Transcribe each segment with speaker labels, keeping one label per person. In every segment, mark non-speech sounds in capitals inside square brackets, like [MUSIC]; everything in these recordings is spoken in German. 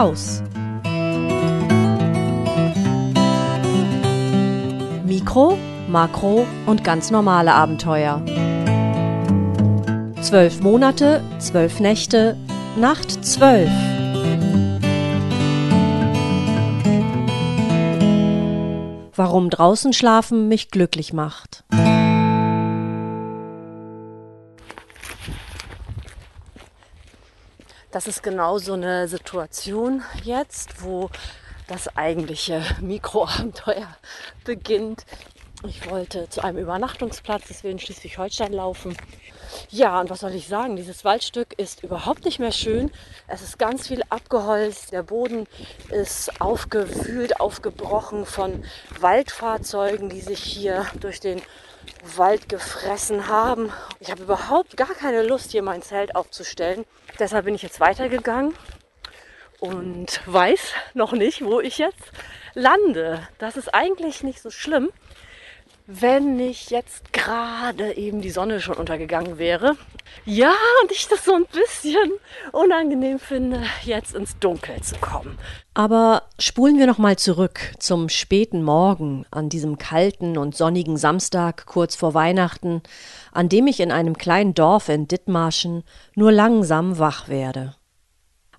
Speaker 1: raus. Mikro, Makro und ganz normale Abenteuer. Zwölf Monate, zwölf Nächte, Nacht zwölf. Warum draußen schlafen mich glücklich macht. Das ist genau so eine Situation jetzt, wo das eigentliche Mikroabenteuer [LAUGHS] beginnt. Ich wollte zu einem Übernachtungsplatz, in Schleswig-Holstein laufen. Ja, und was soll ich sagen? Dieses Waldstück ist überhaupt nicht mehr schön. Es ist ganz viel abgeholzt. Der Boden ist aufgewühlt, aufgebrochen von Waldfahrzeugen, die sich hier durch den Wald gefressen haben. Ich habe überhaupt gar keine Lust, hier mein Zelt aufzustellen. Deshalb bin ich jetzt weitergegangen und weiß noch nicht, wo ich jetzt lande. Das ist eigentlich nicht so schlimm, wenn nicht jetzt gerade eben die Sonne schon untergegangen wäre. Ja, und ich das so ein bisschen unangenehm finde, jetzt ins Dunkel zu kommen. Aber spulen wir noch mal zurück zum späten Morgen an diesem kalten und sonnigen Samstag kurz vor Weihnachten, an dem ich in einem kleinen Dorf in Dithmarschen nur langsam wach werde.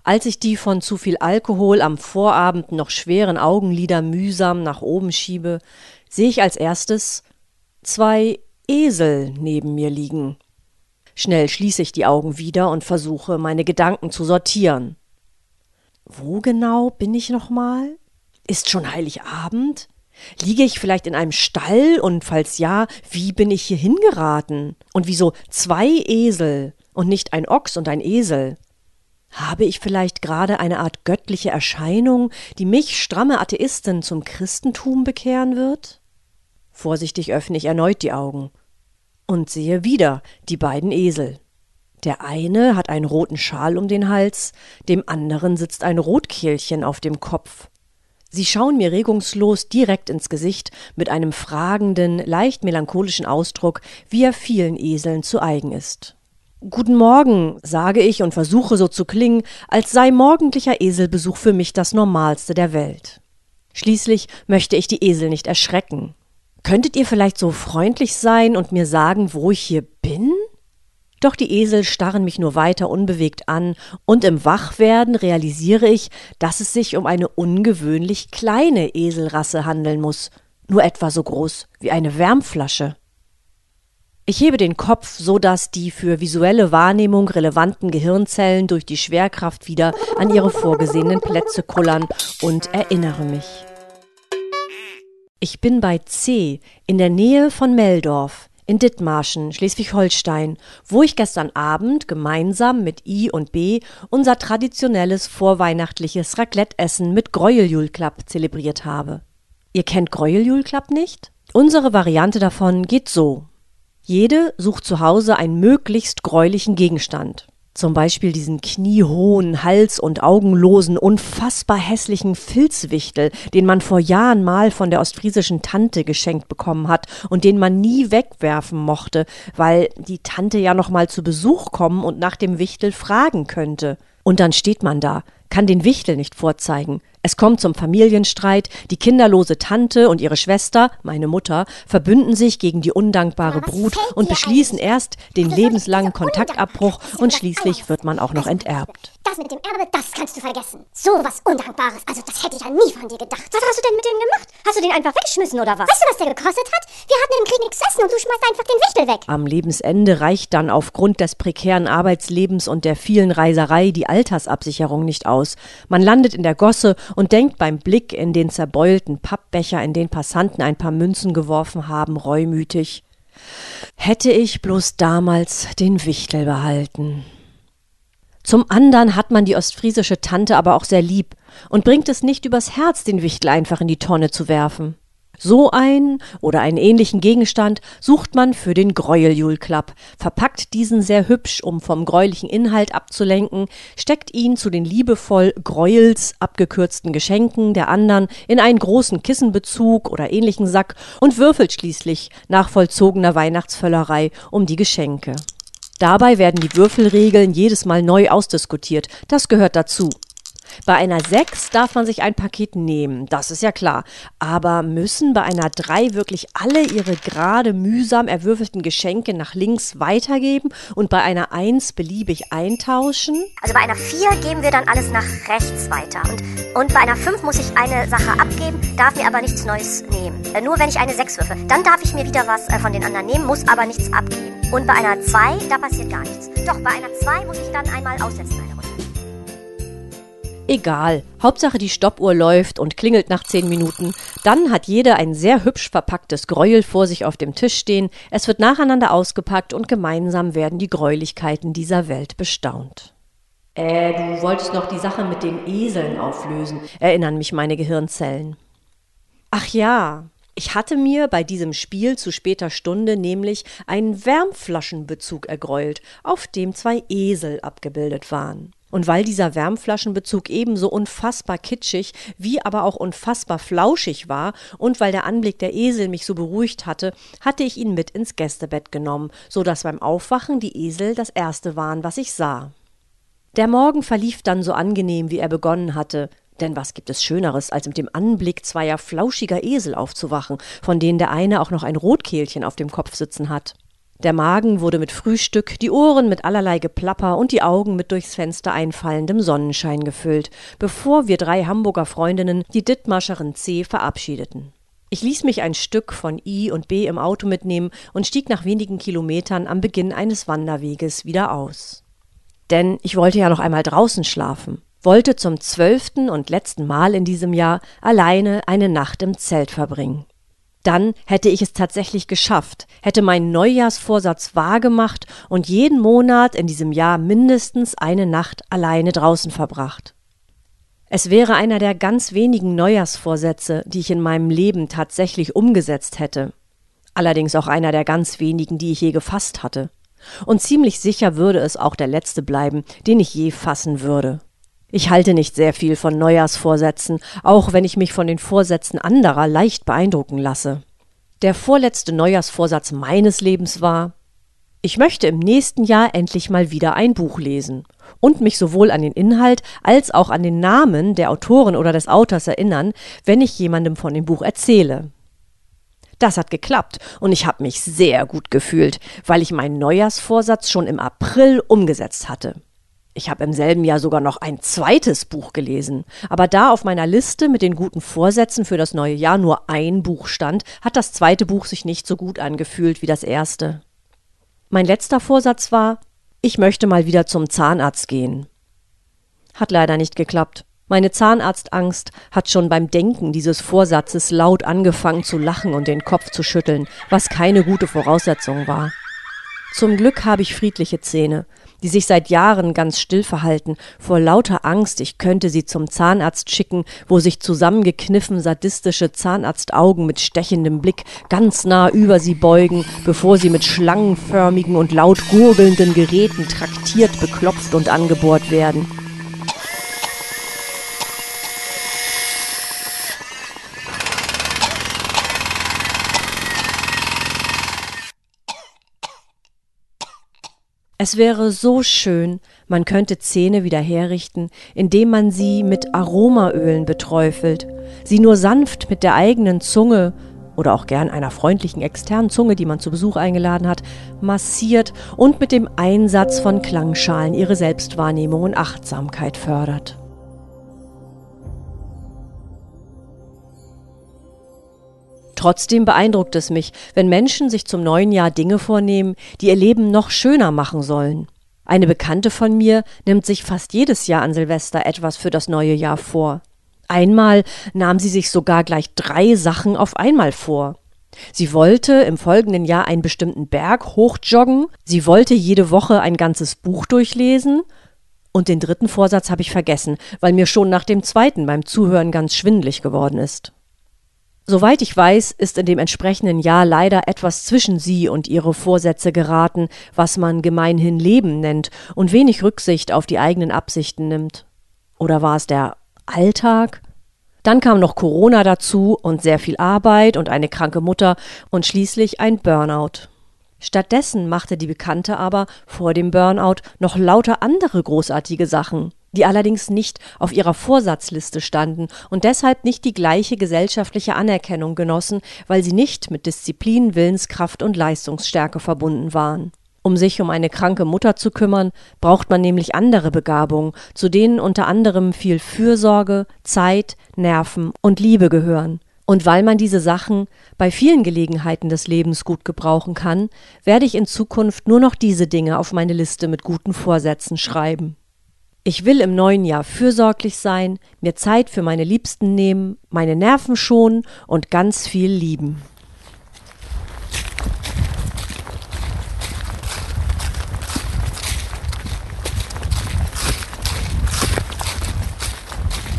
Speaker 1: Als ich die von zu viel Alkohol am Vorabend noch schweren Augenlider mühsam nach oben schiebe, sehe ich als erstes zwei Esel neben mir liegen. Schnell schließe ich die Augen wieder und versuche, meine Gedanken zu sortieren. Wo genau bin ich nochmal? Ist schon Heiligabend? Liege ich vielleicht in einem Stall und falls ja, wie bin ich hier hingeraten? Und wieso zwei Esel und nicht ein Ochs und ein Esel? Habe ich vielleicht gerade eine Art göttliche Erscheinung, die mich, stramme Atheistin, zum Christentum bekehren wird? Vorsichtig öffne ich erneut die Augen und sehe wieder die beiden Esel. Der eine hat einen roten Schal um den Hals, dem anderen sitzt ein Rotkehlchen auf dem Kopf. Sie schauen mir regungslos direkt ins Gesicht mit einem fragenden, leicht melancholischen Ausdruck, wie er vielen Eseln zu eigen ist. Guten Morgen, sage ich und versuche so zu klingen, als sei morgendlicher Eselbesuch für mich das Normalste der Welt. Schließlich möchte ich die Esel nicht erschrecken. Könntet ihr vielleicht so freundlich sein und mir sagen, wo ich hier bin? Doch die Esel starren mich nur weiter unbewegt an, und im Wachwerden realisiere ich, dass es sich um eine ungewöhnlich kleine Eselrasse handeln muss, nur etwa so groß wie eine Wärmflasche. Ich hebe den Kopf, so dass die für visuelle Wahrnehmung relevanten Gehirnzellen durch die Schwerkraft wieder an ihre vorgesehenen Plätze kullern und erinnere mich. Ich bin bei C in der Nähe von Meldorf in Dithmarschen, Schleswig-Holstein, wo ich gestern Abend gemeinsam mit I und B unser traditionelles vorweihnachtliches Raclette-Essen mit Gräueljulklapp zelebriert habe. Ihr kennt Gräueljulklapp nicht? Unsere Variante davon geht so. Jede sucht zu Hause einen möglichst gräulichen Gegenstand. Zum Beispiel diesen kniehohen, hals- und augenlosen, unfassbar hässlichen Filzwichtel, den man vor Jahren mal von der ostfriesischen Tante geschenkt bekommen hat und den man nie wegwerfen mochte, weil die Tante ja noch mal zu Besuch kommen und nach dem Wichtel fragen könnte. Und dann steht man da, kann den Wichtel nicht vorzeigen, es kommt zum Familienstreit, die kinderlose Tante und ihre Schwester, meine Mutter, verbünden sich gegen die undankbare Brut und beschließen erst den lebenslangen Kontaktabbruch und schließlich wird man auch noch enterbt.
Speaker 2: Das mit dem Erbe, das kannst du vergessen. So was Undankbares, also das hätte ich ja nie von dir gedacht. Was hast du denn mit dem gemacht? Hast du den einfach weggeschmissen oder was? Weißt du, was der gekostet hat? Wir hatten im Krieg nichts essen und du schmeißt einfach den Wichtel weg.
Speaker 1: Am Lebensende reicht dann aufgrund des prekären Arbeitslebens und der vielen Reiserei die Altersabsicherung nicht aus. Man landet in der Gosse und denkt beim Blick in den zerbeulten Pappbecher, in den Passanten ein paar Münzen geworfen haben, reumütig. Hätte ich bloß damals den Wichtel behalten. Zum andern hat man die ostfriesische Tante aber auch sehr lieb und bringt es nicht übers Herz, den Wichtel einfach in die Tonne zu werfen. So ein oder einen ähnlichen Gegenstand sucht man für den Gräueljulklapp, verpackt diesen sehr hübsch, um vom gräulichen Inhalt abzulenken, steckt ihn zu den liebevoll Gräuels abgekürzten Geschenken der anderen in einen großen Kissenbezug oder ähnlichen Sack und würfelt schließlich nach vollzogener Weihnachtsvöllerei um die Geschenke. Dabei werden die Würfelregeln jedes Mal neu ausdiskutiert, das gehört dazu. Bei einer 6 darf man sich ein Paket nehmen, das ist ja klar. Aber müssen bei einer 3 wirklich alle ihre gerade mühsam erwürfelten Geschenke nach links weitergeben und bei einer 1 beliebig eintauschen?
Speaker 2: Also bei einer 4 geben wir dann alles nach rechts weiter. Und, und bei einer 5 muss ich eine Sache abgeben, darf mir aber nichts Neues nehmen. Äh, nur wenn ich eine 6 würfe. Dann darf ich mir wieder was äh, von den anderen nehmen, muss aber nichts abgeben. Und bei einer 2, da passiert gar nichts. Doch, bei einer 2 muss ich dann einmal aussetzen.
Speaker 1: Egal, Hauptsache die Stoppuhr läuft und klingelt nach zehn Minuten. Dann hat jeder ein sehr hübsch verpacktes Gräuel vor sich auf dem Tisch stehen. Es wird nacheinander ausgepackt und gemeinsam werden die Gräulichkeiten dieser Welt bestaunt. Äh, du wolltest noch die Sache mit den Eseln auflösen, erinnern mich meine Gehirnzellen. Ach ja, ich hatte mir bei diesem Spiel zu später Stunde nämlich einen Wärmflaschenbezug ergräult, auf dem zwei Esel abgebildet waren. Und weil dieser Wärmflaschenbezug ebenso unfassbar kitschig wie aber auch unfassbar flauschig war und weil der Anblick der Esel mich so beruhigt hatte, hatte ich ihn mit ins Gästebett genommen, so dass beim Aufwachen die Esel das erste waren, was ich sah. Der Morgen verlief dann so angenehm, wie er begonnen hatte. Denn was gibt es Schöneres, als mit dem Anblick zweier flauschiger Esel aufzuwachen, von denen der eine auch noch ein Rotkehlchen auf dem Kopf sitzen hat? Der Magen wurde mit Frühstück, die Ohren mit allerlei Geplapper und die Augen mit durchs Fenster einfallendem Sonnenschein gefüllt, bevor wir drei Hamburger Freundinnen die Dithmarscherin C verabschiedeten. Ich ließ mich ein Stück von I und B im Auto mitnehmen und stieg nach wenigen Kilometern am Beginn eines Wanderweges wieder aus. Denn ich wollte ja noch einmal draußen schlafen, wollte zum zwölften und letzten Mal in diesem Jahr alleine eine Nacht im Zelt verbringen dann hätte ich es tatsächlich geschafft, hätte meinen Neujahrsvorsatz wahrgemacht und jeden Monat in diesem Jahr mindestens eine Nacht alleine draußen verbracht. Es wäre einer der ganz wenigen Neujahrsvorsätze, die ich in meinem Leben tatsächlich umgesetzt hätte. Allerdings auch einer der ganz wenigen, die ich je gefasst hatte. Und ziemlich sicher würde es auch der letzte bleiben, den ich je fassen würde. Ich halte nicht sehr viel von Neujahrsvorsätzen, auch wenn ich mich von den Vorsätzen anderer leicht beeindrucken lasse. Der vorletzte Neujahrsvorsatz meines Lebens war, ich möchte im nächsten Jahr endlich mal wieder ein Buch lesen und mich sowohl an den Inhalt als auch an den Namen der Autorin oder des Autors erinnern, wenn ich jemandem von dem Buch erzähle. Das hat geklappt und ich habe mich sehr gut gefühlt, weil ich meinen Neujahrsvorsatz schon im April umgesetzt hatte. Ich habe im selben Jahr sogar noch ein zweites Buch gelesen. Aber da auf meiner Liste mit den guten Vorsätzen für das neue Jahr nur ein Buch stand, hat das zweite Buch sich nicht so gut angefühlt wie das erste. Mein letzter Vorsatz war, ich möchte mal wieder zum Zahnarzt gehen. Hat leider nicht geklappt. Meine Zahnarztangst hat schon beim Denken dieses Vorsatzes laut angefangen zu lachen und den Kopf zu schütteln, was keine gute Voraussetzung war. Zum Glück habe ich friedliche Zähne, die sich seit Jahren ganz still verhalten, vor lauter Angst, ich könnte sie zum Zahnarzt schicken, wo sich zusammengekniffen sadistische Zahnarztaugen mit stechendem Blick ganz nah über sie beugen, bevor sie mit schlangenförmigen und laut gurgelnden Geräten traktiert, beklopft und angebohrt werden. Es wäre so schön, man könnte Zähne wieder herrichten, indem man sie mit Aromaölen beträufelt, sie nur sanft mit der eigenen Zunge oder auch gern einer freundlichen externen Zunge, die man zu Besuch eingeladen hat, massiert und mit dem Einsatz von Klangschalen ihre Selbstwahrnehmung und Achtsamkeit fördert. Trotzdem beeindruckt es mich, wenn Menschen sich zum neuen Jahr Dinge vornehmen, die ihr Leben noch schöner machen sollen. Eine Bekannte von mir nimmt sich fast jedes Jahr an Silvester etwas für das neue Jahr vor. Einmal nahm sie sich sogar gleich drei Sachen auf einmal vor. Sie wollte im folgenden Jahr einen bestimmten Berg hochjoggen, sie wollte jede Woche ein ganzes Buch durchlesen, und den dritten Vorsatz habe ich vergessen, weil mir schon nach dem zweiten beim Zuhören ganz schwindlig geworden ist. Soweit ich weiß, ist in dem entsprechenden Jahr leider etwas zwischen sie und ihre Vorsätze geraten, was man gemeinhin Leben nennt und wenig Rücksicht auf die eigenen Absichten nimmt. Oder war es der Alltag? Dann kam noch Corona dazu und sehr viel Arbeit und eine kranke Mutter und schließlich ein Burnout. Stattdessen machte die Bekannte aber vor dem Burnout noch lauter andere großartige Sachen. Die allerdings nicht auf ihrer Vorsatzliste standen und deshalb nicht die gleiche gesellschaftliche Anerkennung genossen, weil sie nicht mit Disziplin, Willenskraft und Leistungsstärke verbunden waren. Um sich um eine kranke Mutter zu kümmern, braucht man nämlich andere Begabungen, zu denen unter anderem viel Fürsorge, Zeit, Nerven und Liebe gehören. Und weil man diese Sachen bei vielen Gelegenheiten des Lebens gut gebrauchen kann, werde ich in Zukunft nur noch diese Dinge auf meine Liste mit guten Vorsätzen schreiben. Ich will im neuen Jahr fürsorglich sein, mir Zeit für meine Liebsten nehmen, meine Nerven schonen und ganz viel lieben.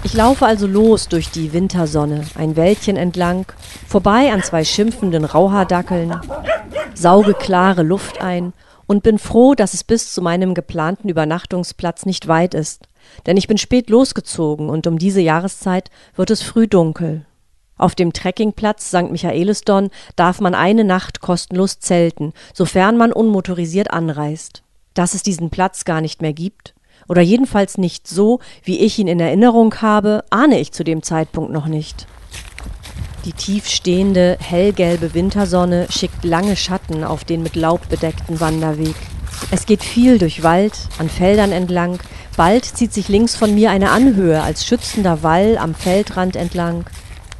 Speaker 1: Ich laufe also los durch die Wintersonne, ein Wäldchen entlang, vorbei an zwei schimpfenden Rauhaardackeln, sauge klare Luft ein und bin froh, dass es bis zu meinem geplanten Übernachtungsplatz nicht weit ist, denn ich bin spät losgezogen und um diese Jahreszeit wird es früh dunkel. Auf dem Trekkingplatz St. Michaelisdonn darf man eine Nacht kostenlos zelten, sofern man unmotorisiert anreist. Dass es diesen Platz gar nicht mehr gibt, oder jedenfalls nicht so, wie ich ihn in Erinnerung habe, ahne ich zu dem Zeitpunkt noch nicht. Die tiefstehende, hellgelbe Wintersonne schickt lange Schatten auf den mit Laub bedeckten Wanderweg. Es geht viel durch Wald, an Feldern entlang. Bald zieht sich links von mir eine Anhöhe als schützender Wall am Feldrand entlang.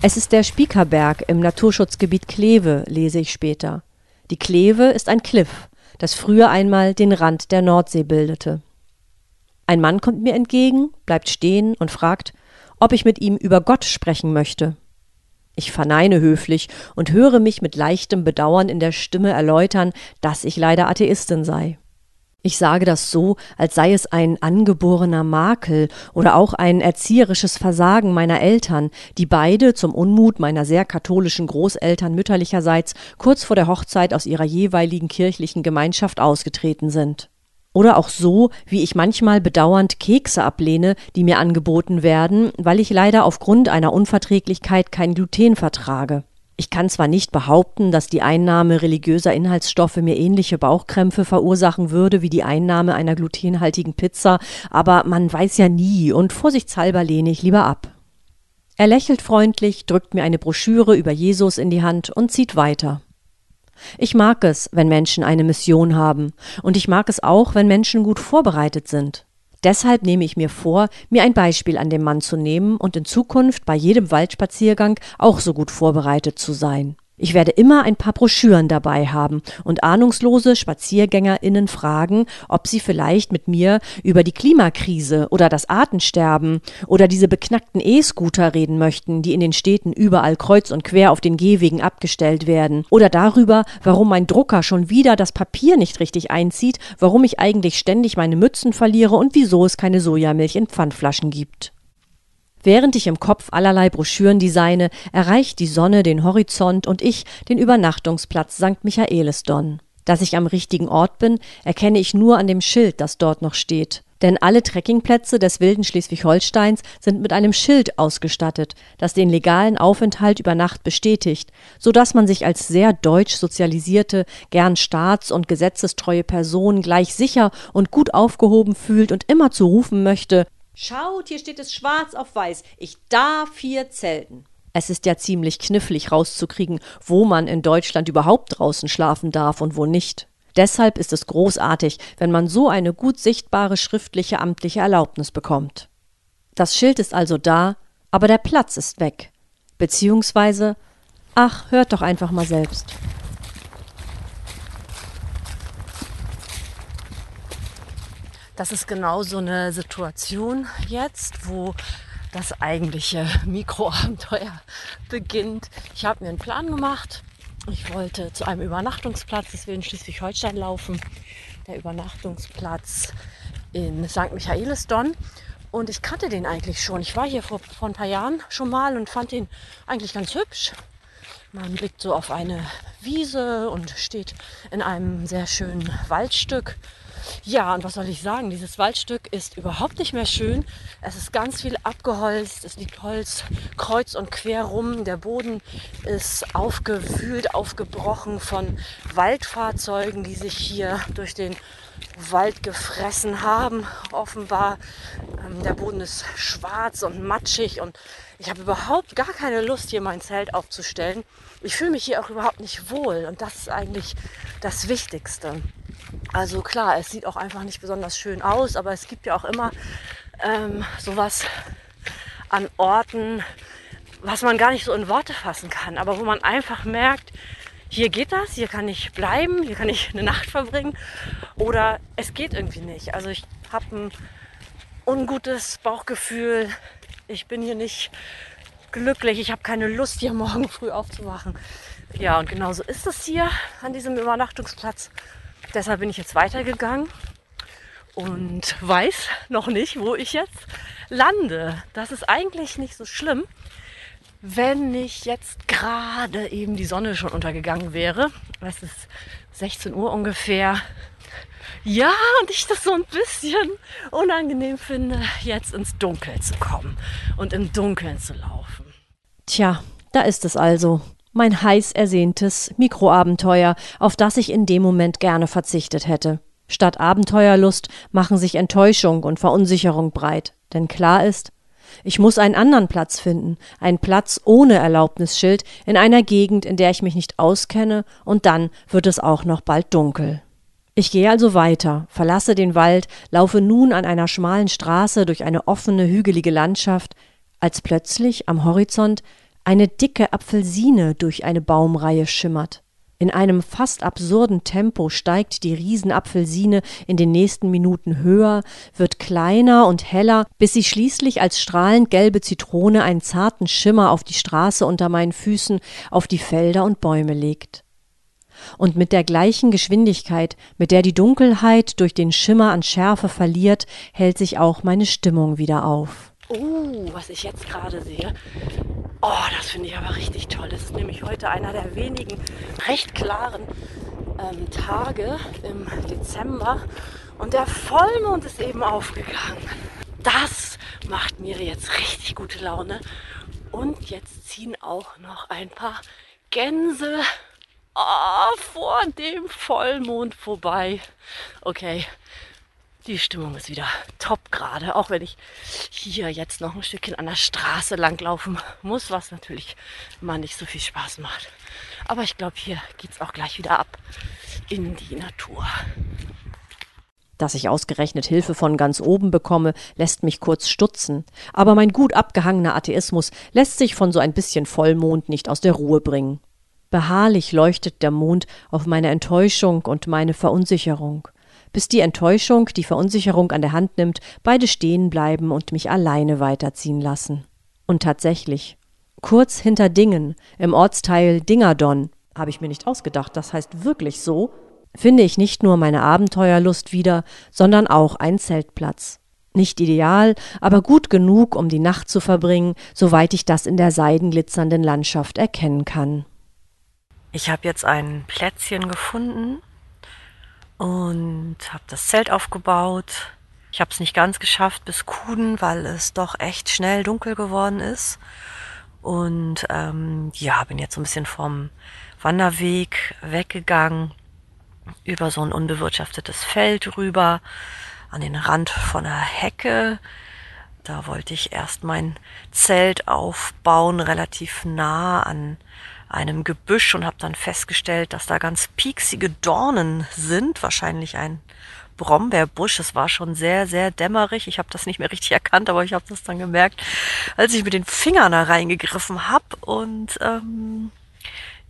Speaker 1: Es ist der Spiekerberg im Naturschutzgebiet Kleve, lese ich später. Die Kleve ist ein Kliff, das früher einmal den Rand der Nordsee bildete. Ein Mann kommt mir entgegen, bleibt stehen und fragt, ob ich mit ihm über Gott sprechen möchte. Ich verneine höflich und höre mich mit leichtem Bedauern in der Stimme erläutern, dass ich leider Atheistin sei. Ich sage das so, als sei es ein angeborener Makel oder auch ein erzieherisches Versagen meiner Eltern, die beide zum Unmut meiner sehr katholischen Großeltern mütterlicherseits kurz vor der Hochzeit aus ihrer jeweiligen kirchlichen Gemeinschaft ausgetreten sind. Oder auch so, wie ich manchmal bedauernd Kekse ablehne, die mir angeboten werden, weil ich leider aufgrund einer Unverträglichkeit kein Gluten vertrage. Ich kann zwar nicht behaupten, dass die Einnahme religiöser Inhaltsstoffe mir ähnliche Bauchkrämpfe verursachen würde wie die Einnahme einer glutenhaltigen Pizza, aber man weiß ja nie und vorsichtshalber lehne ich lieber ab. Er lächelt freundlich, drückt mir eine Broschüre über Jesus in die Hand und zieht weiter. Ich mag es, wenn Menschen eine Mission haben, und ich mag es auch, wenn Menschen gut vorbereitet sind. Deshalb nehme ich mir vor, mir ein Beispiel an dem Mann zu nehmen und in Zukunft bei jedem Waldspaziergang auch so gut vorbereitet zu sein. Ich werde immer ein paar Broschüren dabei haben und ahnungslose SpaziergängerInnen fragen, ob sie vielleicht mit mir über die Klimakrise oder das Artensterben oder diese beknackten E-Scooter reden möchten, die in den Städten überall kreuz und quer auf den Gehwegen abgestellt werden. Oder darüber, warum mein Drucker schon wieder das Papier nicht richtig einzieht, warum ich eigentlich ständig meine Mützen verliere und wieso es keine Sojamilch in Pfandflaschen gibt. Während ich im Kopf allerlei Broschüren designe, erreicht die Sonne den Horizont und ich den Übernachtungsplatz St. Michaelisdonn. Dass ich am richtigen Ort bin, erkenne ich nur an dem Schild, das dort noch steht. Denn alle Trekkingplätze des wilden Schleswig-Holsteins sind mit einem Schild ausgestattet, das den legalen Aufenthalt über Nacht bestätigt, so dass man sich als sehr deutsch sozialisierte, gern staats- und gesetzestreue Person gleich sicher und gut aufgehoben fühlt und immer zu rufen möchte, Schaut, hier steht es schwarz auf weiß. Ich darf hier zelten. Es ist ja ziemlich knifflig rauszukriegen, wo man in Deutschland überhaupt draußen schlafen darf und wo nicht. Deshalb ist es großartig, wenn man so eine gut sichtbare schriftliche amtliche Erlaubnis bekommt. Das Schild ist also da, aber der Platz ist weg. Beziehungsweise, ach, hört doch einfach mal selbst. Das ist genau so eine Situation jetzt, wo das eigentliche Mikroabenteuer [LAUGHS] beginnt. Ich habe mir einen Plan gemacht. Ich wollte zu einem Übernachtungsplatz, in Schleswig-Holstein laufen. Der Übernachtungsplatz in St. Michaelisdonn. Und ich kannte den eigentlich schon. Ich war hier vor, vor ein paar Jahren schon mal und fand ihn eigentlich ganz hübsch. Man blickt so auf eine Wiese und steht in einem sehr schönen Waldstück
Speaker 3: Ja, und was soll ich sagen? Dieses Waldstück ist überhaupt nicht mehr schön. Es ist ganz viel abgeholzt. Es liegt Holz kreuz und quer rum. Der Boden ist aufgewühlt, aufgebrochen von Waldfahrzeugen, die sich hier durch den Wald gefressen haben. Offenbar, ähm, der Boden ist schwarz und matschig und ich habe überhaupt gar keine Lust, hier mein Zelt aufzustellen. Ich fühle mich hier auch überhaupt nicht wohl und das ist eigentlich das Wichtigste. Also klar, es sieht auch einfach nicht besonders schön aus, aber es gibt ja auch immer ähm, sowas an Orten, was man gar nicht so in Worte fassen kann, aber wo man einfach merkt, hier geht das, hier kann ich bleiben, hier kann ich eine Nacht verbringen oder es geht irgendwie nicht. Also ich habe ein ungutes Bauchgefühl, ich bin hier nicht glücklich, ich habe keine Lust, hier morgen früh aufzuwachen. Ja, und genauso ist es hier an diesem Übernachtungsplatz. Deshalb bin ich jetzt weitergegangen und weiß noch nicht, wo ich jetzt lande. Das ist eigentlich nicht so schlimm, wenn nicht jetzt gerade eben die Sonne schon untergegangen wäre. Es ist 16 Uhr ungefähr. Ja, und ich das so ein bisschen unangenehm finde, jetzt ins Dunkel zu kommen und im Dunkeln zu laufen.
Speaker 1: Tja, da ist es also. Mein heiß ersehntes Mikroabenteuer, auf das ich in dem Moment gerne verzichtet hätte. Statt Abenteuerlust machen sich Enttäuschung und Verunsicherung breit. Denn klar ist, ich muss einen anderen Platz finden, einen Platz ohne Erlaubnisschild in einer Gegend, in der ich mich nicht auskenne, und dann wird es auch noch bald dunkel. Ich gehe also weiter, verlasse den Wald, laufe nun an einer schmalen Straße durch eine offene, hügelige Landschaft, als plötzlich am Horizont eine dicke Apfelsine durch eine Baumreihe schimmert. In einem fast absurden Tempo steigt die Riesenapfelsine in den nächsten Minuten höher, wird kleiner und heller, bis sie schließlich als strahlend gelbe Zitrone einen zarten Schimmer auf die Straße unter meinen Füßen, auf die Felder und Bäume legt. Und mit der gleichen Geschwindigkeit, mit der die Dunkelheit durch den Schimmer an Schärfe verliert, hält sich auch meine Stimmung wieder auf.
Speaker 3: Oh, was ich jetzt gerade sehe, Oh, das finde ich aber richtig toll. Es ist nämlich heute einer der wenigen recht klaren ähm, Tage im Dezember und der Vollmond ist eben aufgegangen. Das macht mir jetzt richtig gute Laune. Und jetzt ziehen auch noch ein paar Gänse oh, vor dem Vollmond vorbei. Okay, die Stimmung ist wieder top gerade, auch wenn ich hier jetzt noch ein Stückchen an der Straße langlaufen muss, was natürlich immer nicht so viel Spaß macht. Aber ich glaube, hier geht es auch gleich wieder ab in die Natur.
Speaker 1: Dass ich ausgerechnet Hilfe von ganz oben bekomme, lässt mich kurz stutzen. Aber mein gut abgehangener Atheismus lässt sich von so ein bisschen Vollmond nicht aus der Ruhe bringen. Beharrlich leuchtet der Mond auf meine Enttäuschung und meine Verunsicherung bis die Enttäuschung die Verunsicherung an der Hand nimmt, beide stehen bleiben und mich alleine weiterziehen lassen. Und tatsächlich, kurz hinter Dingen, im Ortsteil Dingerdon, habe ich mir nicht ausgedacht, das heißt wirklich so, finde ich nicht nur meine Abenteuerlust wieder, sondern auch einen Zeltplatz. Nicht ideal, aber gut genug, um die Nacht zu verbringen, soweit ich das in der seidenglitzernden Landschaft erkennen kann.
Speaker 3: Ich habe jetzt ein Plätzchen gefunden, und habe das Zelt aufgebaut. Ich habe es nicht ganz geschafft bis Kuden, weil es doch echt schnell dunkel geworden ist. Und ähm, ja, bin jetzt so ein bisschen vom Wanderweg weggegangen, über so ein unbewirtschaftetes Feld rüber, an den Rand von einer Hecke. Da wollte ich erst mein Zelt aufbauen, relativ nah an einem Gebüsch und habe dann festgestellt, dass da ganz pieksige Dornen sind, wahrscheinlich ein Brombeerbusch. Es war schon sehr, sehr dämmerig. Ich habe das nicht mehr richtig erkannt, aber ich habe das dann gemerkt, als ich mit den Fingern da reingegriffen habe und ähm,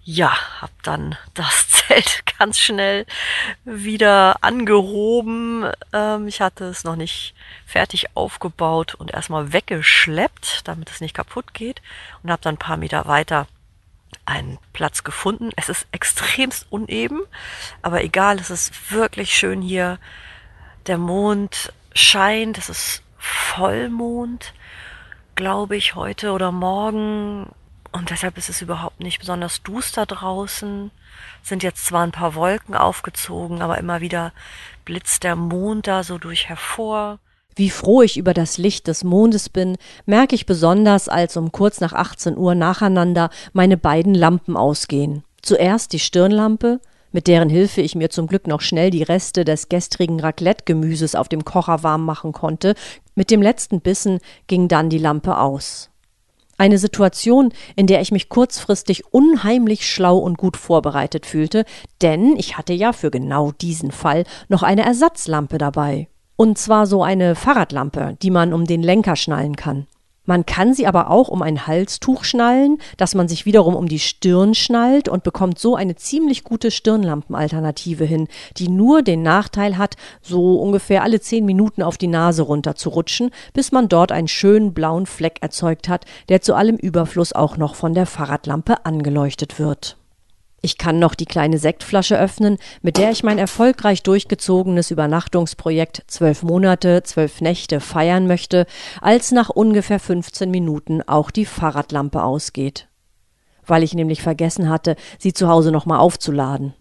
Speaker 3: ja, habe dann das [LAUGHS] Zelt ganz schnell wieder angehoben. Ähm, ich hatte es noch nicht fertig aufgebaut und erstmal weggeschleppt, damit es nicht kaputt geht und habe dann ein paar Meter weiter einen Platz gefunden. Es ist extremst uneben, aber egal, es ist wirklich schön hier. Der Mond scheint, es ist Vollmond, glaube ich, heute oder morgen.
Speaker 4: Und deshalb ist es überhaupt nicht besonders duster draußen. Sind jetzt zwar ein paar Wolken aufgezogen, aber immer wieder blitzt der Mond da so durch hervor.
Speaker 1: Wie froh ich über das Licht des Mondes bin, merke ich besonders, als um kurz nach 18 Uhr nacheinander meine beiden Lampen ausgehen. Zuerst die Stirnlampe, mit deren Hilfe ich mir zum Glück noch schnell die Reste des gestrigen Raclette-Gemüses auf dem Kocher warm machen konnte. Mit dem letzten Bissen ging dann die Lampe aus. Eine Situation, in der ich mich kurzfristig unheimlich schlau und gut vorbereitet fühlte, denn ich hatte ja für genau diesen Fall noch eine Ersatzlampe dabei. Und zwar so eine Fahrradlampe, die man um den Lenker schnallen kann. Man kann sie aber auch um ein Halstuch schnallen, das man sich wiederum um die Stirn schnallt und bekommt so eine ziemlich gute Stirnlampenalternative hin, die nur den Nachteil hat, so ungefähr alle zehn Minuten auf die Nase runter zu rutschen, bis man dort einen schönen blauen Fleck erzeugt hat, der zu allem Überfluss auch noch von der Fahrradlampe angeleuchtet wird. Ich kann noch die kleine Sektflasche öffnen, mit der ich mein erfolgreich durchgezogenes Übernachtungsprojekt zwölf Monate, zwölf Nächte feiern möchte, als nach ungefähr 15 Minuten auch die Fahrradlampe ausgeht. Weil ich nämlich vergessen hatte, sie zu Hause nochmal aufzuladen.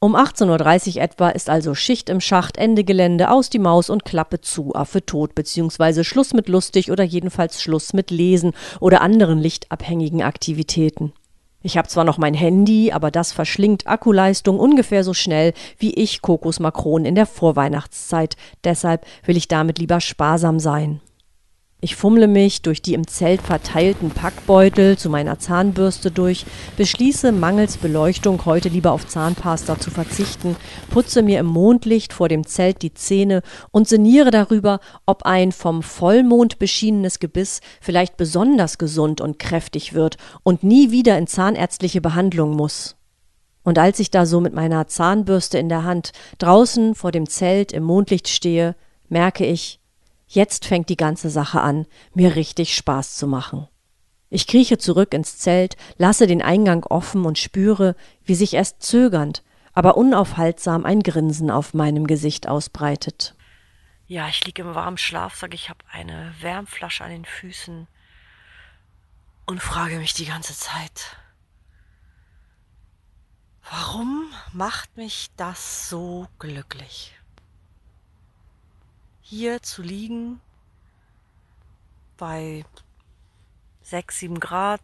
Speaker 1: Um 18.30 Uhr etwa ist also Schicht im Schacht, Ende Gelände, aus die Maus und Klappe zu, Affe tot, beziehungsweise Schluss mit lustig oder jedenfalls Schluss mit Lesen oder anderen lichtabhängigen Aktivitäten. Ich habe zwar noch mein Handy, aber das verschlingt Akkuleistung ungefähr so schnell wie ich Kokosmakronen in der Vorweihnachtszeit. Deshalb will ich damit lieber sparsam sein. Ich fummle mich durch die im Zelt verteilten Packbeutel zu meiner Zahnbürste durch, beschließe mangels Beleuchtung heute lieber auf Zahnpasta zu verzichten, putze mir im Mondlicht vor dem Zelt die Zähne und sinniere darüber, ob ein vom Vollmond beschienenes Gebiss vielleicht besonders gesund und kräftig wird und nie wieder in zahnärztliche Behandlung muss. Und als ich da so mit meiner Zahnbürste in der Hand draußen vor dem Zelt im Mondlicht stehe, merke ich, Jetzt fängt die ganze Sache an, mir richtig Spaß zu machen. Ich krieche zurück ins Zelt, lasse den Eingang offen und spüre, wie sich erst zögernd, aber unaufhaltsam ein Grinsen auf meinem Gesicht ausbreitet.
Speaker 4: Ja, ich liege im warmen Schlaf, sage ich habe eine Wärmflasche an den Füßen und frage mich die ganze Zeit, warum macht mich das so glücklich? Hier zu liegen bei 6, 7 Grad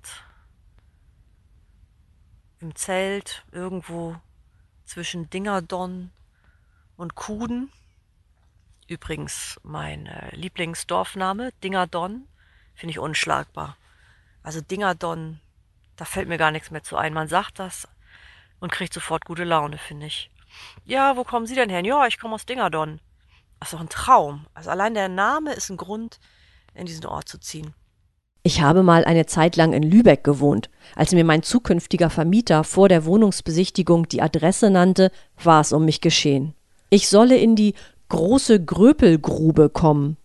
Speaker 4: im Zelt irgendwo zwischen Dingerdonn und Kuden. Übrigens mein äh, Lieblingsdorfname, Dingerdonn, finde ich unschlagbar. Also Dingerdonn, da fällt mir gar nichts mehr zu ein. Man sagt das und kriegt sofort gute Laune, finde ich. Ja, wo kommen Sie denn her? Ja, ich komme aus Dingerdonn. Das ist doch ein Traum. Also allein der Name ist ein Grund, in diesen Ort zu ziehen.
Speaker 1: Ich habe mal eine Zeit lang in Lübeck gewohnt. Als mir mein zukünftiger Vermieter vor der Wohnungsbesichtigung die Adresse nannte, war es um mich geschehen. Ich solle in die große Gröpelgrube kommen.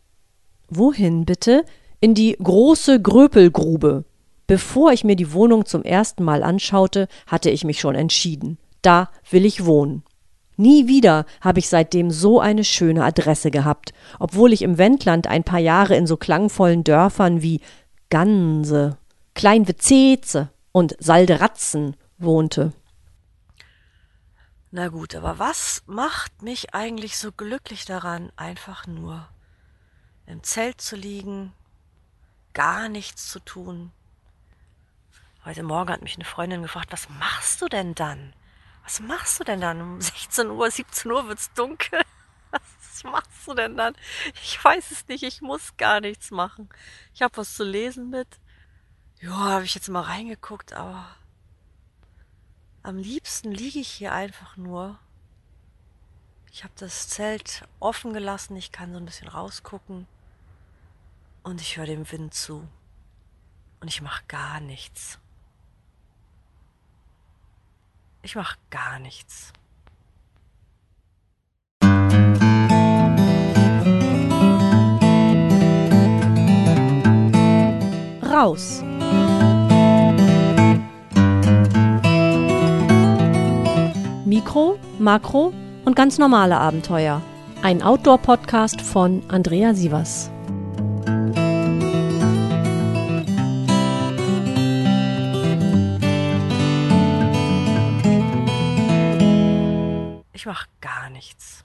Speaker 1: Wohin bitte? In die große Gröpelgrube. Bevor ich mir die Wohnung zum ersten Mal anschaute, hatte ich mich schon entschieden. Da will ich wohnen. Nie wieder habe ich seitdem so eine schöne Adresse gehabt, obwohl ich im Wendland ein paar Jahre in so klangvollen Dörfern wie Ganse, Kleinwezeze und Salderatzen wohnte.
Speaker 4: Na gut, aber was macht mich eigentlich so glücklich daran, einfach nur im Zelt zu liegen, gar nichts zu tun? Heute Morgen hat mich eine Freundin gefragt, was machst du denn dann? Was machst du denn dann? Um 16 Uhr, 17 Uhr wird's dunkel. [LAUGHS] Was machst du denn dann? Ich weiß es nicht, ich muss gar nichts machen. Ich habe was zu lesen mit. Ja, habe ich jetzt mal reingeguckt, aber am liebsten liege ich hier einfach nur. Ich habe das Zelt offen gelassen, ich kann so ein bisschen rausgucken und ich höre dem Wind zu. Und ich mache gar nichts. Ich mache gar nichts.
Speaker 1: Raus. Mikro, Makro und ganz normale Abenteuer. Ein Outdoor-Podcast von Andrea Sievers.
Speaker 2: Ich mache gar nichts.